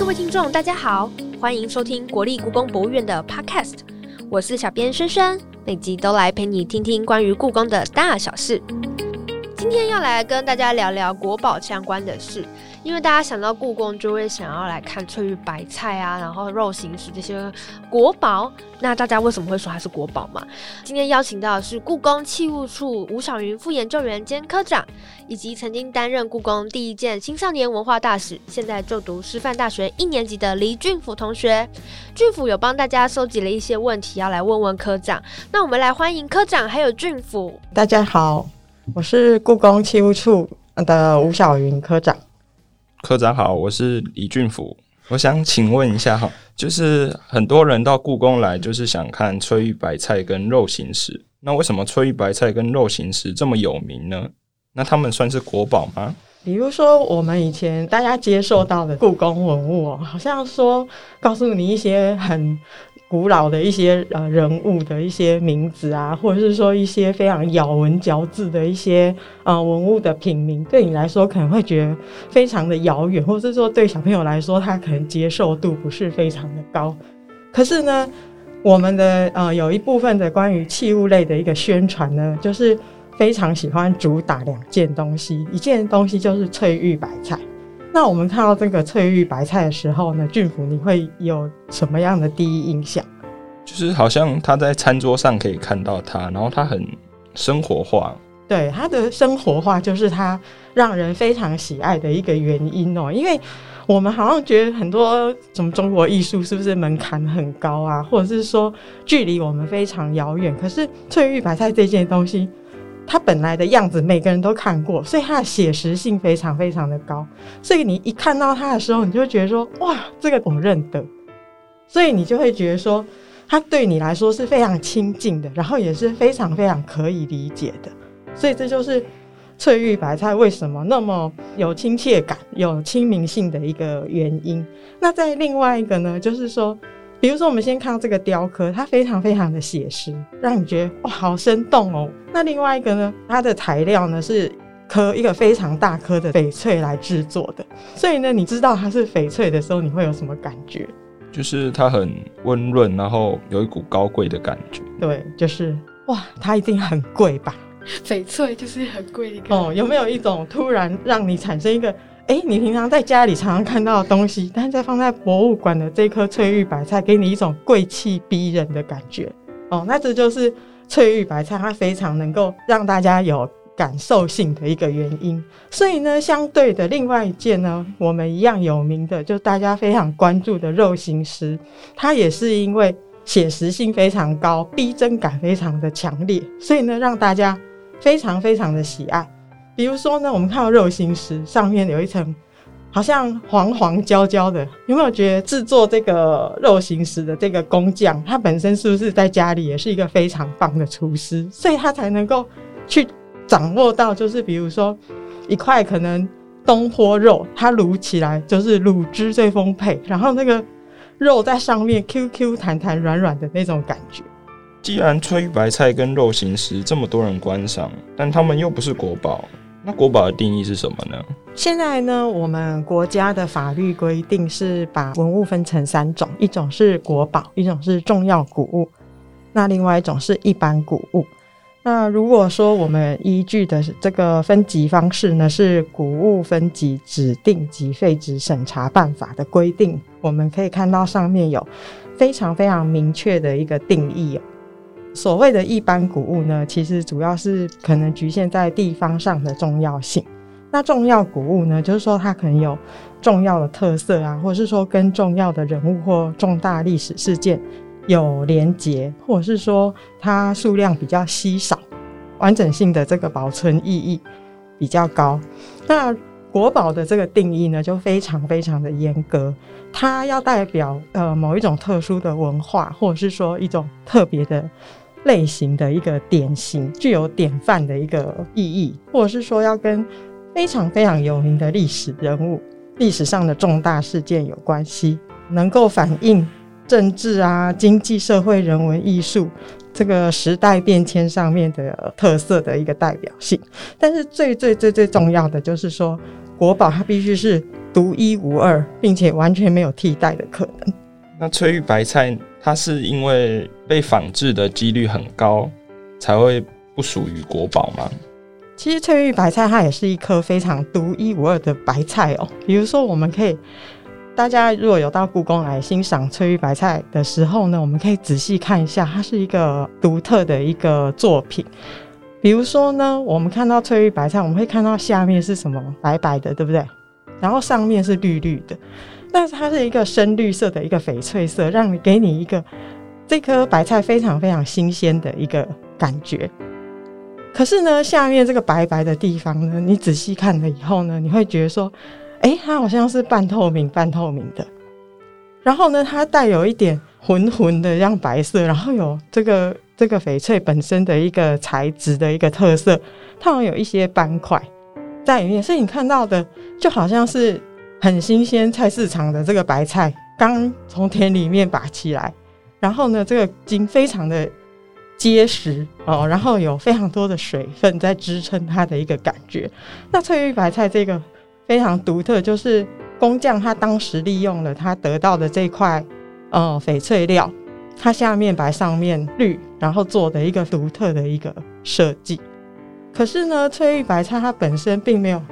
各位听众，大家好，欢迎收听国立故宫博物院的 Podcast，我是小编轩轩，每集都来陪你听听关于故宫的大小事。今天要来跟大家聊聊国宝相关的事。因为大家想到故宫，就会想要来看翠玉白菜啊，然后肉形石这些国宝。那大家为什么会说它是国宝嘛？今天邀请到的是故宫器物处吴小云副研究员兼科长，以及曾经担任故宫第一届青少年文化大使，现在就读师范大学一年级的黎俊甫同学。俊甫有帮大家收集了一些问题，要来问问科长。那我们来欢迎科长还有俊甫。大家好，我是故宫器物处的吴小云科长。科长好，我是李俊甫。我想请问一下哈，就是很多人到故宫来，就是想看翠玉白菜跟肉形石。那为什么翠玉白菜跟肉形石这么有名呢？那他们算是国宝吗？比如说，我们以前大家接受到的故宫文物，好像说告诉你一些很。古老的一些呃人物的一些名字啊，或者是说一些非常咬文嚼字的一些呃文物的品名，对你来说可能会觉得非常的遥远，或者是说对小朋友来说，他可能接受度不是非常的高。可是呢，我们的呃有一部分的关于器物类的一个宣传呢，就是非常喜欢主打两件东西，一件东西就是翠玉白菜。那我们看到这个翠玉白菜的时候呢，俊福，你会有什么样的第一印象？就是好像他在餐桌上可以看到它，然后它很生活化。对，它的生活化就是它让人非常喜爱的一个原因哦。因为我们好像觉得很多什么中国艺术是不是门槛很高啊，或者是说距离我们非常遥远？可是翠玉白菜这件东西。它本来的样子，每个人都看过，所以它的写实性非常非常的高。所以你一看到它的时候，你就觉得说：“哇，这个我认得。”所以你就会觉得说，它对你来说是非常亲近的，然后也是非常非常可以理解的。所以这就是翠玉白菜为什么那么有亲切感、有亲民性的一个原因。那在另外一个呢，就是说。比如说，我们先看到这个雕刻，它非常非常的写实，让你觉得哇，好生动哦。那另外一个呢，它的材料呢是颗一个非常大颗的翡翠来制作的，所以呢，你知道它是翡翠的时候，你会有什么感觉？就是它很温润，然后有一股高贵的感觉。对，就是哇，它一定很贵吧？翡翠就是很贵的哦。有没有一种突然让你产生一个？哎，你平常在家里常常看到的东西，但在放在博物馆的这颗翠玉白菜，给你一种贵气逼人的感觉哦。那这就是翠玉白菜，它非常能够让大家有感受性的一个原因。所以呢，相对的另外一件呢，我们一样有名的，就大家非常关注的肉形石，它也是因为写实性非常高，逼真感非常的强烈，所以呢，让大家非常非常的喜爱。比如说呢，我们看到肉形石上面有一层好像黄黄焦焦的，有没有觉得制作这个肉形石的这个工匠，他本身是不是在家里也是一个非常棒的厨师，所以他才能够去掌握到，就是比如说一块可能东坡肉，它卤起来就是卤汁最丰沛，然后那个肉在上面 Q Q 弹弹软软的那种感觉。既然翠玉白菜跟肉形石这么多人观赏，但他们又不是国宝。那国宝的定义是什么呢？现在呢，我们国家的法律规定是把文物分成三种，一种是国宝，一种是重要古物，那另外一种是一般古物。那如果说我们依据的这个分级方式呢，是《古物分级指定及废止审查办法》的规定，我们可以看到上面有非常非常明确的一个定义哦。所谓的一般古物呢，其实主要是可能局限在地方上的重要性。那重要古物呢，就是说它可能有重要的特色啊，或者是说跟重要的人物或重大历史事件有连结，或者是说它数量比较稀少，完整性的这个保存意义比较高。那国宝的这个定义呢，就非常非常的严格，它要代表呃某一种特殊的文化，或者是说一种特别的。类型的一个典型，具有典范的一个意义，或者是说要跟非常非常有名的历史人物、历史上的重大事件有关系，能够反映政治啊、经济社会、人文艺术这个时代变迁上面的特色的一个代表性。但是最最最最重要的就是说，国宝它必须是独一无二，并且完全没有替代的可能。那翠玉白菜它是因为被仿制的几率很高，才会不属于国宝吗？其实翠玉白菜它也是一颗非常独一无二的白菜哦。比如说，我们可以大家如果有到故宫来欣赏翠玉白菜的时候呢，我们可以仔细看一下，它是一个独特的一个作品。比如说呢，我们看到翠玉白菜，我们会看到下面是什么白白的，对不对？然后上面是绿绿的，但是它是一个深绿色的一个翡翠色，让你给你一个这颗白菜非常非常新鲜的一个感觉。可是呢，下面这个白白的地方呢，你仔细看了以后呢，你会觉得说，哎，它好像是半透明、半透明的。然后呢，它带有一点浑浑的这样白色，然后有这个这个翡翠本身的一个材质的一个特色，它好像有一些斑块在里面，所以你看到的就好像是很新鲜菜市场的这个白菜刚从田里面拔起来，然后呢，这个茎非常的。结实哦，然后有非常多的水分在支撑它的一个感觉。那翠玉白菜这个非常独特，就是工匠他当时利用了他得到的这块呃翡翠料，它下面白上面绿，然后做的一个独特的一个设计。可是呢，翠玉白菜它本身并没有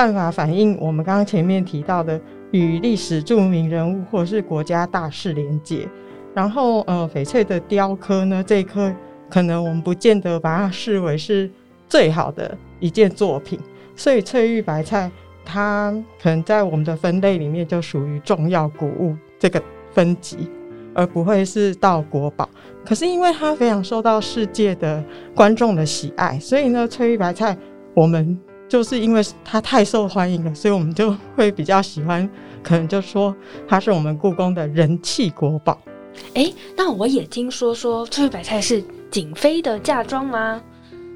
办法反映我们刚刚前面提到的与历史著名人物或是国家大事连接。然后呃，翡翠的雕刻呢，这一颗。可能我们不见得把它视为是最好的一件作品，所以翠玉白菜它可能在我们的分类里面就属于重要古物这个分级，而不会是到国宝。可是因为它非常受到世界的观众的喜爱，所以呢，翠玉白菜我们就是因为它太受欢迎了，所以我们就会比较喜欢，可能就说它是我们故宫的人气国宝。哎，那我也听说说翠玉白菜是。景妃的嫁妆吗？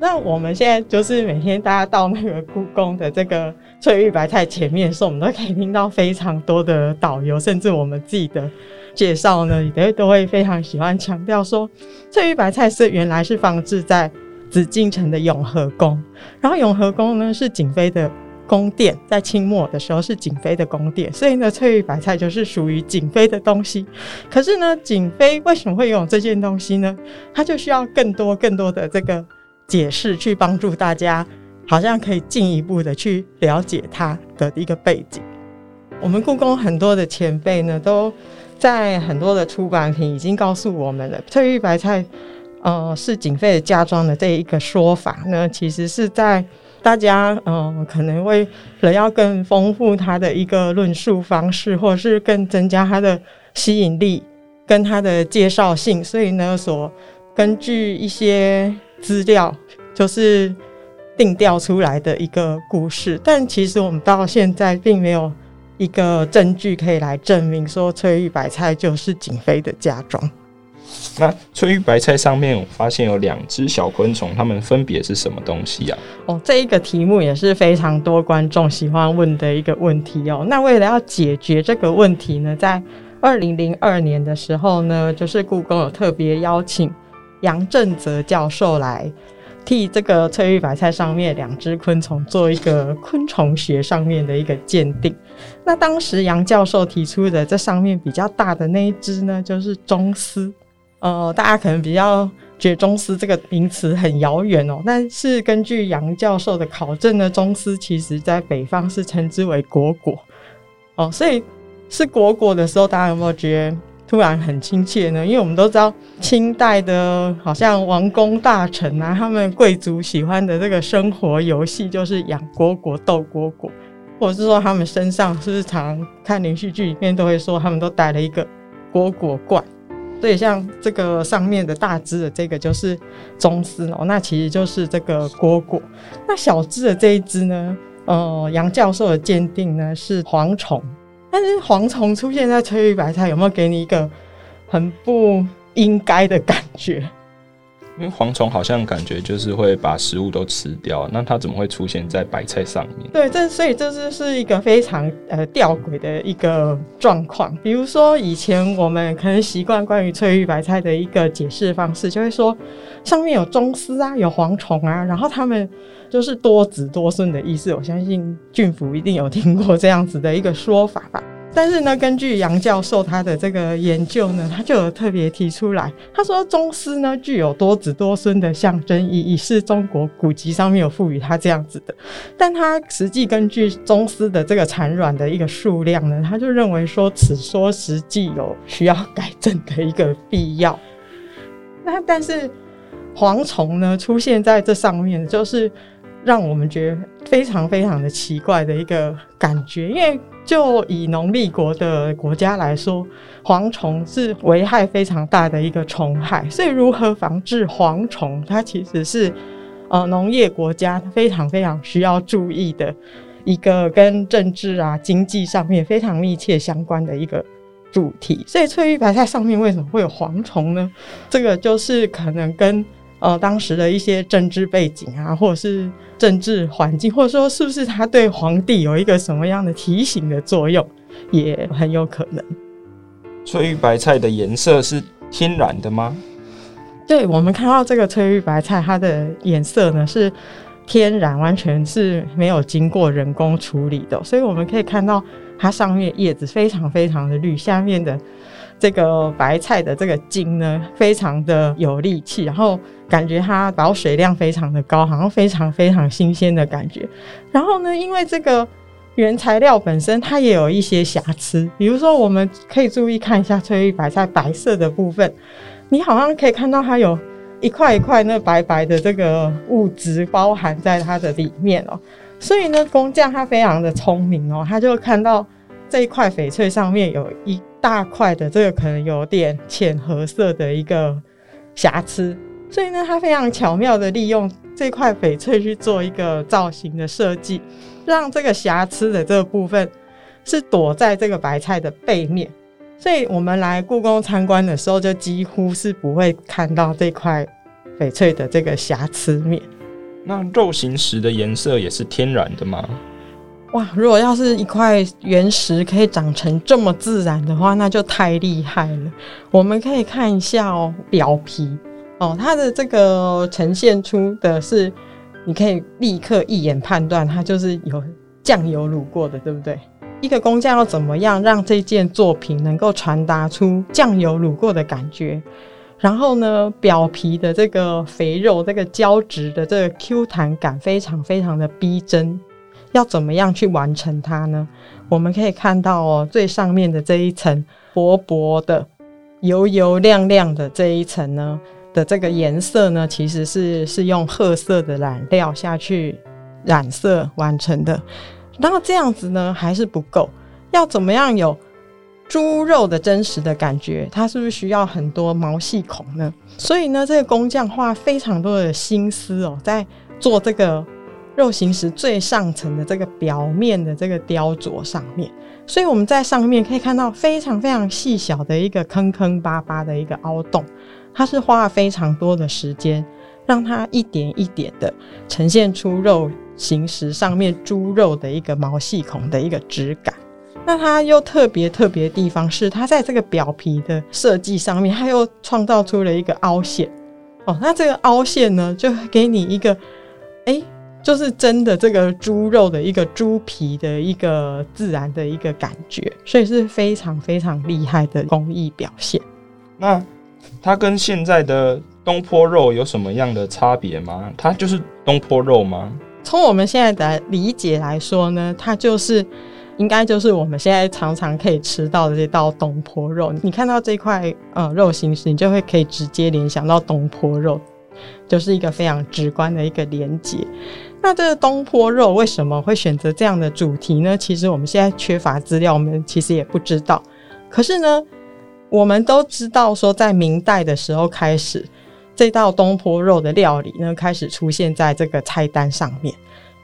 那我们现在就是每天大家到那个故宫的这个翠玉白菜前面的时候，我们都可以听到非常多的导游，甚至我们自己的介绍呢，也都会非常喜欢强调说，翠玉白菜是原来是放置在紫禁城的永和宫，然后永和宫呢是景妃的。宫殿在清末的时候是景妃的宫殿，所以呢，翠玉白菜就是属于景妃的东西。可是呢，景妃为什么会拥有这件东西呢？它就需要更多更多的这个解释，去帮助大家，好像可以进一步的去了解它的一个背景。我们故宫很多的前辈呢，都在很多的出版品已经告诉我们了，翠玉白菜，呃，是景妃的嫁妆的这一个说法呢，其实是在。大家呃，可能为了要更丰富它的一个论述方式，或者是更增加它的吸引力跟它的介绍性，所以呢，所根据一些资料就是定调出来的一个故事。但其实我们到现在并没有一个证据可以来证明说翠玉白菜就是景妃的嫁妆。那翠玉白菜上面我发现有两只小昆虫，它们分别是什么东西呀？哦，这一个题目也是非常多观众喜欢问的一个问题哦。那为了要解决这个问题呢，在二零零二年的时候呢，就是故宫有特别邀请杨振泽教授来替这个翠玉白菜上面两只昆虫做一个昆虫学上面的一个鉴定。那当时杨教授提出的这上面比较大的那一只呢，就是中丝。呃，大家可能比较觉得中丝这个名词很遥远哦，但是根据杨教授的考证呢，中丝其实在北方是称之为果果哦，所以是果果的时候，大家有没有觉得突然很亲切呢？因为我们都知道清代的，好像王公大臣啊，他们贵族喜欢的这个生活游戏就是养果果、斗果果，或者是说他们身上是不是常看连续剧里面都会说，他们都带了一个果果罐。所以像这个上面的大只的这个就是中丝哦，那其实就是这个蝈蝈。那小只的这一只呢，呃，杨教授的鉴定呢是蝗虫。但是蝗虫出现在翠玉白菜，有没有给你一个很不应该的感觉？因为蝗虫好像感觉就是会把食物都吃掉，那它怎么会出现在白菜上面？对，这所以这就是一个非常呃吊诡的一个状况。比如说以前我们可能习惯关于翠玉白菜的一个解释方式，就会说上面有螽斯啊，有蝗虫啊，然后它们就是多子多孙的意思。我相信俊福一定有听过这样子的一个说法吧。但是呢，根据杨教授他的这个研究呢，他就有特别提出来，他说宗师呢具有多子多孙的象征意义，是中国古籍上面有赋予它这样子的。但他实际根据宗师的这个产卵的一个数量呢，他就认为说此说实际有需要改正的一个必要。那但是蝗虫呢出现在这上面，就是让我们觉得非常非常的奇怪的一个感觉，因为。就以农立国的国家来说，蝗虫是危害非常大的一个虫害，所以如何防治蝗虫，它其实是呃农业国家非常非常需要注意的一个跟政治啊、经济上面非常密切相关的一个主题。所以翠玉白菜上面为什么会有蝗虫呢？这个就是可能跟呃当时的一些政治背景啊，或者是。政治环境，或者说是不是他对皇帝有一个什么样的提醒的作用，也很有可能。翠玉白菜的颜色是天然的吗？对，我们看到这个翠玉白菜，它的颜色呢是天然，完全是没有经过人工处理的，所以我们可以看到它上面叶子非常非常的绿，下面的。这个白菜的这个茎呢，非常的有力气，然后感觉它保水量非常的高，好像非常非常新鲜的感觉。然后呢，因为这个原材料本身它也有一些瑕疵，比如说我们可以注意看一下翠玉白菜白色的部分，你好像可以看到它有一块一块那白白的这个物质包含在它的里面哦。所以呢，工匠他非常的聪明哦，他就看到这一块翡翠上面有一。大块的这个可能有点浅褐色的一个瑕疵，所以呢，它非常巧妙的利用这块翡翠去做一个造型的设计，让这个瑕疵的这个部分是躲在这个白菜的背面，所以我们来故宫参观的时候，就几乎是不会看到这块翡翠的这个瑕疵面。那肉形石的颜色也是天然的吗？哇，如果要是一块原石可以长成这么自然的话，那就太厉害了。我们可以看一下哦，表皮哦，它的这个呈现出的是，你可以立刻一眼判断它就是有酱油卤过的，对不对？一个工匠要怎么样让这件作品能够传达出酱油卤过的感觉？然后呢，表皮的这个肥肉、这个胶质的这个 Q 弹感非常非常的逼真。要怎么样去完成它呢？我们可以看到哦，最上面的这一层薄薄的、油油亮亮的这一层呢的这个颜色呢，其实是是用褐色的染料下去染色完成的。然后这样子呢还是不够，要怎么样有猪肉的真实的感觉？它是不是需要很多毛细孔呢？所以呢，这个工匠花非常多的心思哦，在做这个。肉形石最上层的这个表面的这个雕琢上面，所以我们在上面可以看到非常非常细小的一个坑坑巴巴的一个凹洞，它是花了非常多的时间，让它一点一点的呈现出肉形石上面猪肉的一个毛细孔的一个质感。那它又特别特别的地方是，它在这个表皮的设计上面，它又创造出了一个凹陷。哦，那这个凹陷呢，就给你一个，哎。就是真的这个猪肉的一个猪皮的一个自然的一个感觉，所以是非常非常厉害的工艺表现。那它跟现在的东坡肉有什么样的差别吗？它就是东坡肉吗？从我们现在的理解来说呢，它就是应该就是我们现在常常可以吃到的这道东坡肉。你看到这块呃肉形时，你就会可以直接联想到东坡肉，就是一个非常直观的一个连接。那这个东坡肉为什么会选择这样的主题呢？其实我们现在缺乏资料，我们其实也不知道。可是呢，我们都知道说，在明代的时候开始，这道东坡肉的料理呢开始出现在这个菜单上面。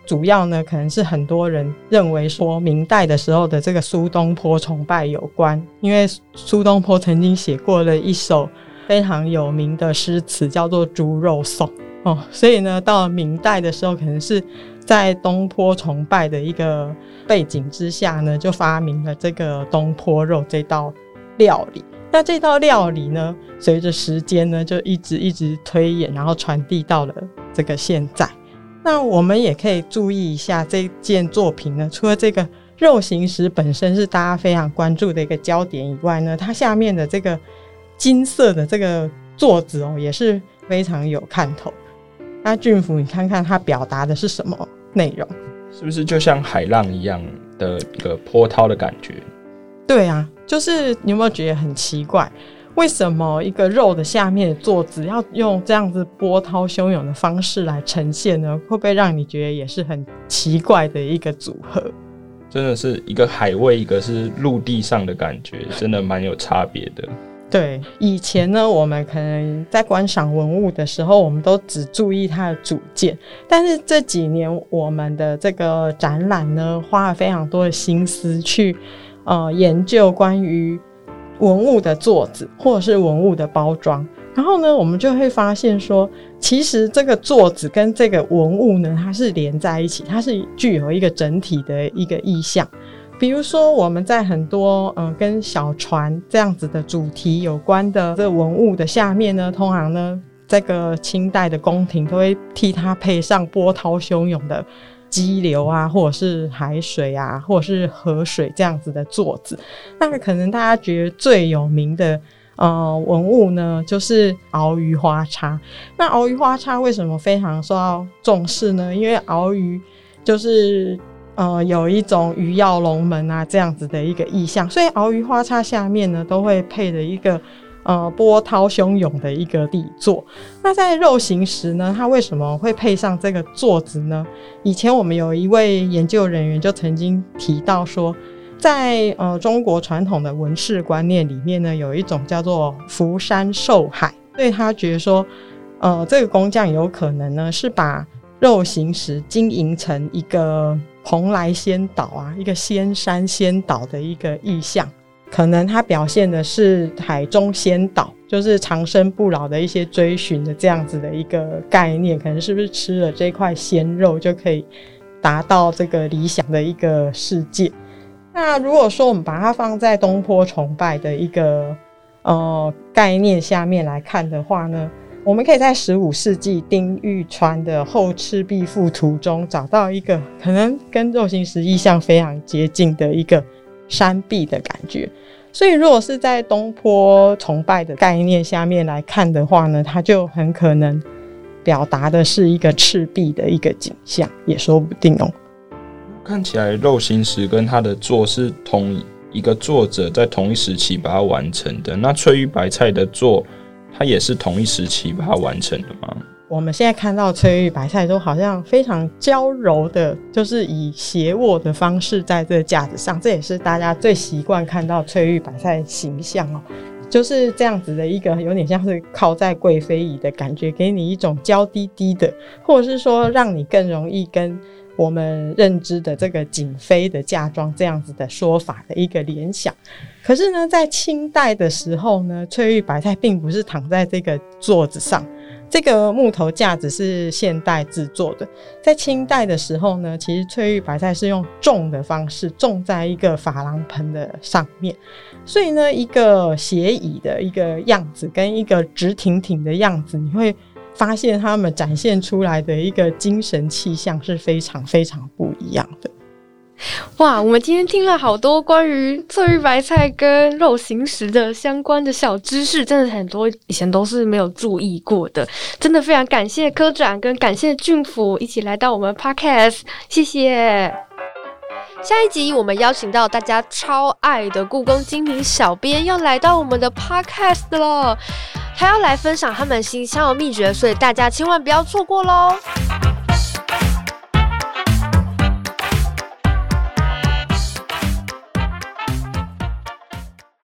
主要呢，可能是很多人认为说，明代的时候的这个苏东坡崇拜有关，因为苏东坡曾经写过了一首非常有名的诗词，叫做《猪肉颂》哦。所以呢，到明代的时候，可能是在东坡崇拜的一个背景之下呢，就发明了这个东坡肉这道料理。那这道料理呢，随着时间呢，就一直一直推演，然后传递到了这个现在。那我们也可以注意一下这件作品呢，除了这个肉形石本身是大家非常关注的一个焦点以外呢，它下面的这个金色的这个座子哦，也是非常有看头。那俊福，你看看他表达的是什么内容？是不是就像海浪一样的一个波涛的感觉？对啊，就是你有没有觉得很奇怪？为什么一个肉的下面的坐姿要用这样子波涛汹涌的方式来呈现呢？会不会让你觉得也是很奇怪的一个组合？真的是一个海味，一个是陆地上的感觉，真的蛮有差别的。对，以前呢，我们可能在观赏文物的时候，我们都只注意它的主件，但是这几年我们的这个展览呢，花了非常多的心思去。呃，研究关于文物的座子或者是文物的包装，然后呢，我们就会发现说，其实这个座子跟这个文物呢，它是连在一起，它是具有一个整体的一个意象。比如说，我们在很多嗯跟小船这样子的主题有关的这文物的下面呢，通常呢，这个清代的宫廷都会替它配上波涛汹涌的。激流啊，或者是海水啊，或者是河水这样子的座子，那可能大家觉得最有名的呃文物呢，就是鳌鱼花叉。那鳌鱼花叉为什么非常受到重视呢？因为鳌鱼就是呃有一种鱼跃龙门啊这样子的一个意象，所以鳌鱼花叉下面呢都会配的一个。呃，波涛汹涌的一个底座。那在肉形石呢，它为什么会配上这个座子呢？以前我们有一位研究人员就曾经提到说，在呃中国传统的文饰观念里面呢，有一种叫做浮山受海，所以他觉得说，呃，这个工匠有可能呢是把肉形石经营成一个蓬莱仙岛啊，一个仙山仙岛的一个意象。可能它表现的是海中仙岛，就是长生不老的一些追寻的这样子的一个概念。可能是不是吃了这块鲜肉就可以达到这个理想的一个世界？那如果说我们把它放在东坡崇拜的一个呃概念下面来看的话呢，我们可以在十五世纪丁玉川的《后赤壁赋图》中找到一个可能跟肉形石意象非常接近的一个。山壁的感觉，所以如果是在东坡崇拜的概念下面来看的话呢，它就很可能表达的是一个赤壁的一个景象，也说不定哦。看起来肉形石跟它的作是同一个作者在同一时期把它完成的，那翠玉白菜的作，它也是同一时期把它完成的吗？我们现在看到翠玉白菜都好像非常娇柔的，就是以斜卧的方式在这个架子上，这也是大家最习惯看到翠玉白菜形象哦，就是这样子的一个有点像是靠在贵妃椅的感觉，给你一种娇滴滴的，或者是说让你更容易跟我们认知的这个景妃的嫁妆这样子的说法的一个联想。可是呢，在清代的时候呢，翠玉白菜并不是躺在这个座子上。这个木头架子是现代制作的，在清代的时候呢，其实翠玉白菜是用种的方式种在一个珐琅盆的上面，所以呢，一个斜倚的一个样子跟一个直挺挺的样子，你会发现他们展现出来的一个精神气象是非常非常不一样的。哇，我们今天听了好多关于翠玉白菜跟肉形石的相关的小知识，真的很多以前都是没有注意过的。真的非常感谢科长跟感谢俊府一起来到我们 podcast，谢谢。下一集我们邀请到大家超爱的故宫精品小编要来到我们的 podcast 了，他要来分享他们新香的秘诀，所以大家千万不要错过喽。